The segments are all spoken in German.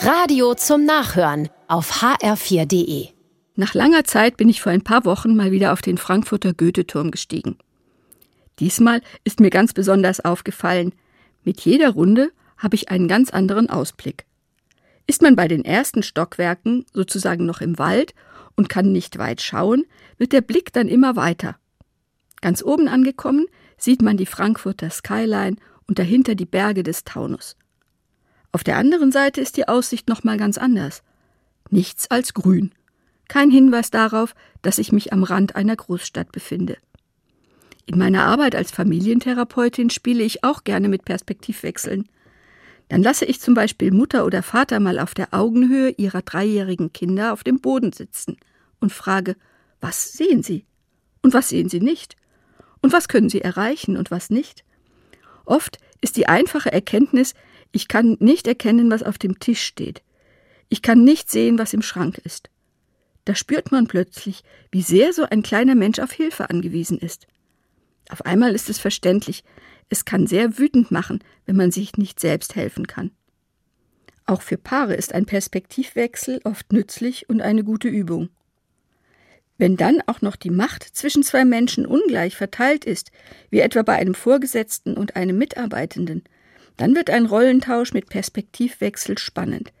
Radio zum Nachhören auf hr4.de. Nach langer Zeit bin ich vor ein paar Wochen mal wieder auf den Frankfurter Goethe-Turm gestiegen. Diesmal ist mir ganz besonders aufgefallen, mit jeder Runde habe ich einen ganz anderen Ausblick. Ist man bei den ersten Stockwerken sozusagen noch im Wald und kann nicht weit schauen, wird der Blick dann immer weiter. Ganz oben angekommen sieht man die Frankfurter Skyline und dahinter die Berge des Taunus. Auf der anderen Seite ist die Aussicht noch mal ganz anders. Nichts als grün. Kein Hinweis darauf, dass ich mich am Rand einer Großstadt befinde. In meiner Arbeit als Familientherapeutin spiele ich auch gerne mit Perspektivwechseln. Dann lasse ich zum Beispiel Mutter oder Vater mal auf der Augenhöhe ihrer dreijährigen Kinder auf dem Boden sitzen und frage, was sehen Sie? Und was sehen Sie nicht? Und was können Sie erreichen und was nicht? Oft ist die einfache Erkenntnis, ich kann nicht erkennen, was auf dem Tisch steht. Ich kann nicht sehen, was im Schrank ist. Da spürt man plötzlich, wie sehr so ein kleiner Mensch auf Hilfe angewiesen ist. Auf einmal ist es verständlich, es kann sehr wütend machen, wenn man sich nicht selbst helfen kann. Auch für Paare ist ein Perspektivwechsel oft nützlich und eine gute Übung. Wenn dann auch noch die Macht zwischen zwei Menschen ungleich verteilt ist, wie etwa bei einem Vorgesetzten und einem Mitarbeitenden, dann wird ein Rollentausch mit Perspektivwechsel spannend.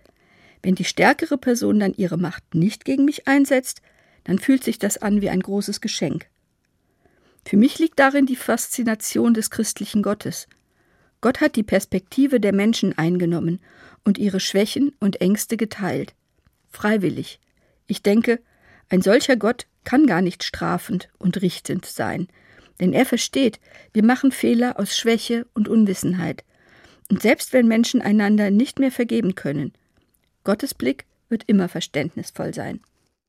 Wenn die stärkere Person dann ihre Macht nicht gegen mich einsetzt, dann fühlt sich das an wie ein großes Geschenk. Für mich liegt darin die Faszination des christlichen Gottes. Gott hat die Perspektive der Menschen eingenommen und ihre Schwächen und Ängste geteilt. Freiwillig. Ich denke, ein solcher Gott kann gar nicht strafend und richtend sein, denn er versteht, wir machen Fehler aus Schwäche und Unwissenheit. Und selbst wenn Menschen einander nicht mehr vergeben können, Gottes Blick wird immer verständnisvoll sein.